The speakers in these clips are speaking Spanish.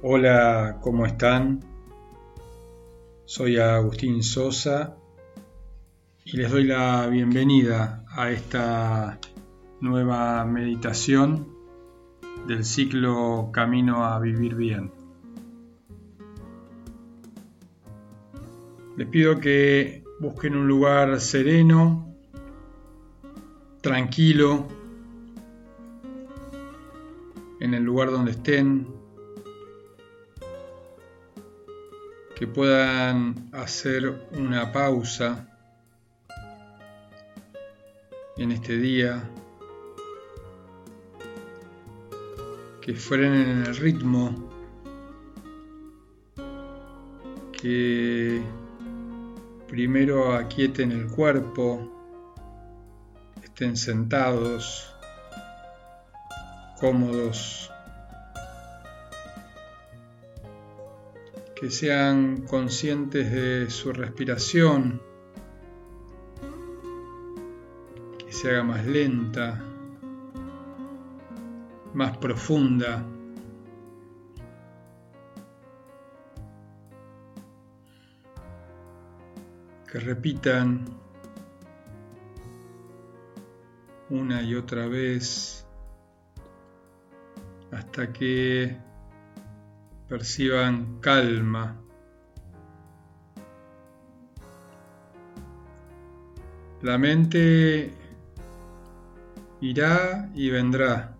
Hola, ¿cómo están? Soy Agustín Sosa y les doy la bienvenida a esta nueva meditación del ciclo Camino a Vivir Bien. Les pido que busquen un lugar sereno, tranquilo, en el lugar donde estén, que puedan hacer una pausa en este día, que frenen el ritmo, que primero aquieten el cuerpo, estén sentados, cómodos, que sean conscientes de su respiración, que se haga más lenta, más profunda. Que repitan una y otra vez hasta que perciban calma. La mente irá y vendrá.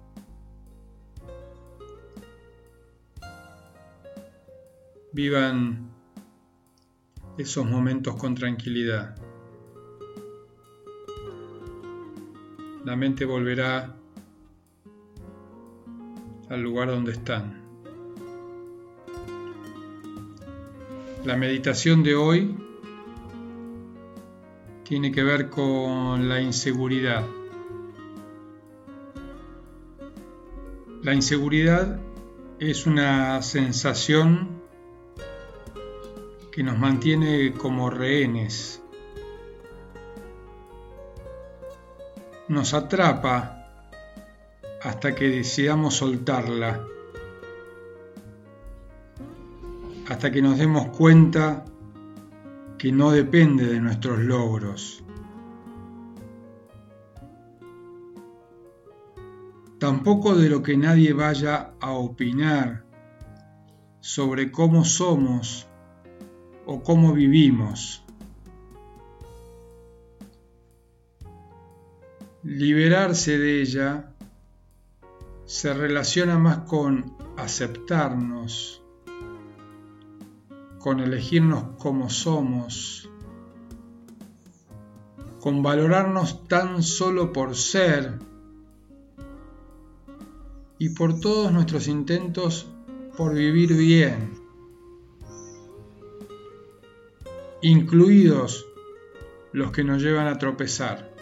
Vivan esos momentos con tranquilidad. La mente volverá al lugar donde están. La meditación de hoy tiene que ver con la inseguridad. La inseguridad es una sensación que nos mantiene como rehenes. Nos atrapa hasta que decidamos soltarla hasta que nos demos cuenta que no depende de nuestros logros. Tampoco de lo que nadie vaya a opinar sobre cómo somos o cómo vivimos. Liberarse de ella se relaciona más con aceptarnos, con elegirnos como somos, con valorarnos tan solo por ser y por todos nuestros intentos por vivir bien, incluidos los que nos llevan a tropezar.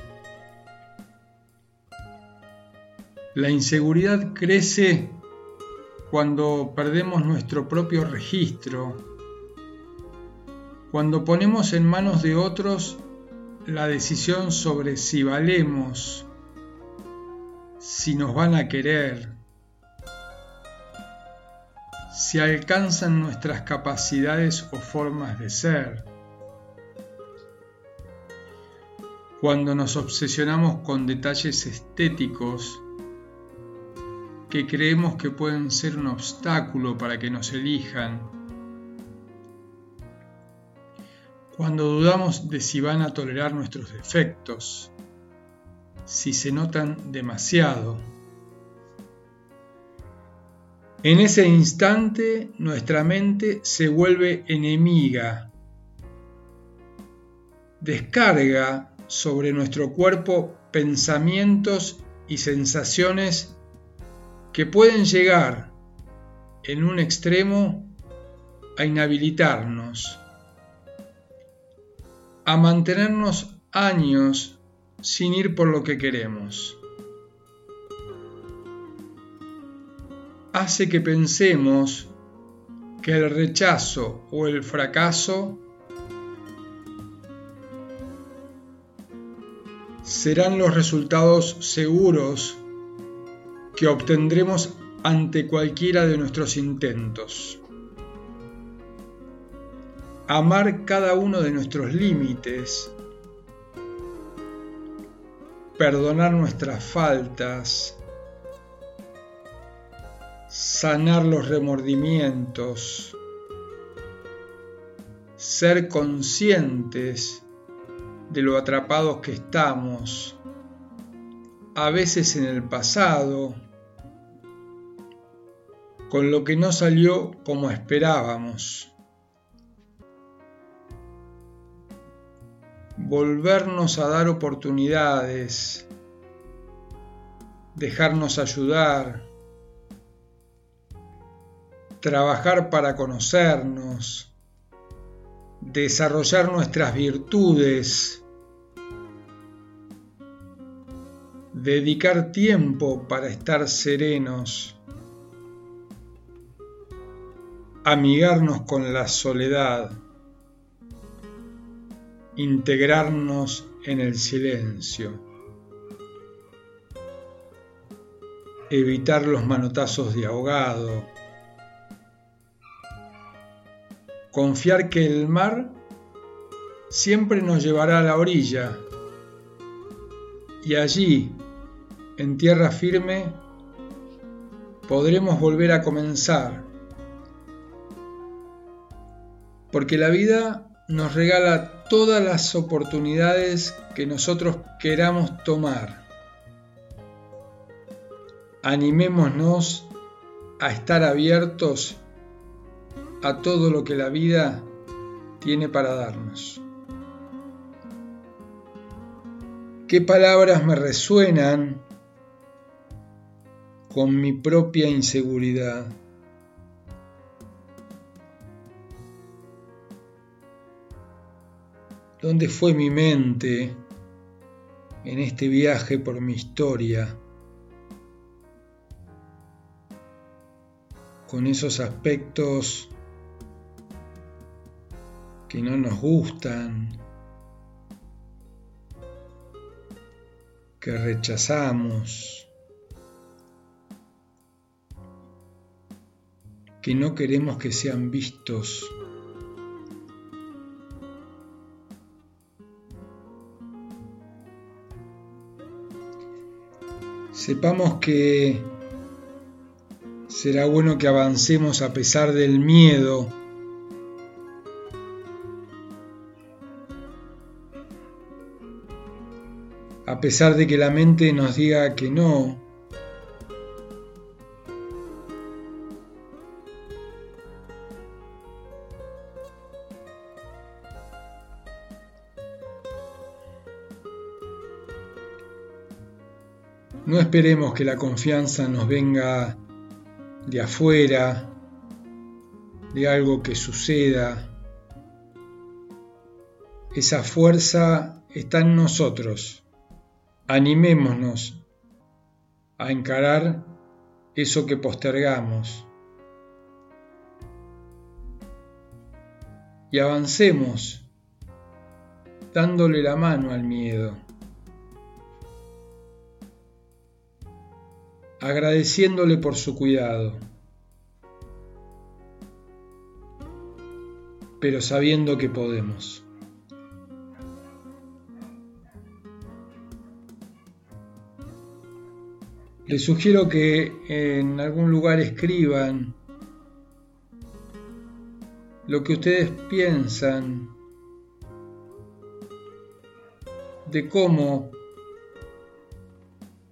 La inseguridad crece cuando perdemos nuestro propio registro cuando ponemos en manos de otros la decisión sobre si valemos, si nos van a querer, si alcanzan nuestras capacidades o formas de ser, cuando nos obsesionamos con detalles estéticos que creemos que pueden ser un obstáculo para que nos elijan, cuando dudamos de si van a tolerar nuestros defectos, si se notan demasiado. En ese instante nuestra mente se vuelve enemiga, descarga sobre nuestro cuerpo pensamientos y sensaciones que pueden llegar en un extremo a inhabilitarnos a mantenernos años sin ir por lo que queremos. Hace que pensemos que el rechazo o el fracaso serán los resultados seguros que obtendremos ante cualquiera de nuestros intentos. Amar cada uno de nuestros límites. Perdonar nuestras faltas. Sanar los remordimientos. Ser conscientes de lo atrapados que estamos, a veces en el pasado, con lo que no salió como esperábamos. Volvernos a dar oportunidades, dejarnos ayudar, trabajar para conocernos, desarrollar nuestras virtudes, dedicar tiempo para estar serenos, amigarnos con la soledad, integrarnos en el silencio, evitar los manotazos de ahogado, confiar que el mar siempre nos llevará a la orilla. Y allí, en tierra firme, podremos volver a comenzar, porque la vida nos regala todas las oportunidades que nosotros queramos tomar. Animémonos a estar abiertos a todo lo que la vida tiene para darnos. ¿Qué palabras me resuenan con mi propia inseguridad? ¿Dónde fue mi mente en este viaje por mi historia? Con esos aspectos que no nos gustan, que rechazamos, que no queremos que sean vistos. Sepamos que será bueno que avancemos a pesar del miedo a pesar de que la mente nos diga que no. No esperemos que la confianza nos venga de afuera, de algo que suceda. Esa fuerza está en nosotros. Animémonos a encarar eso que postergamos y avancemos dándole la mano al miedo, agradeciéndole por su cuidado, pero sabiendo que podemos. Les sugiero que en algún lugar escriban lo que ustedes piensan de cómo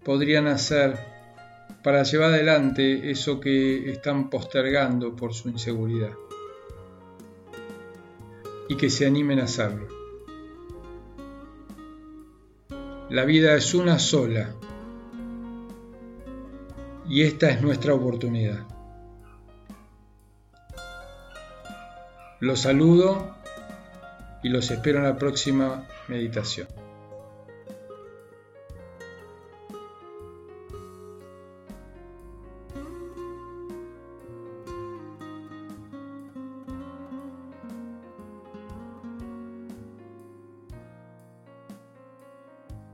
podrían hacer para llevar adelante eso que están postergando por su inseguridad y que se animen a hacerlo. La vida es una sola y esta es nuestra oportunidad. Los saludo y los espero en la próxima meditación.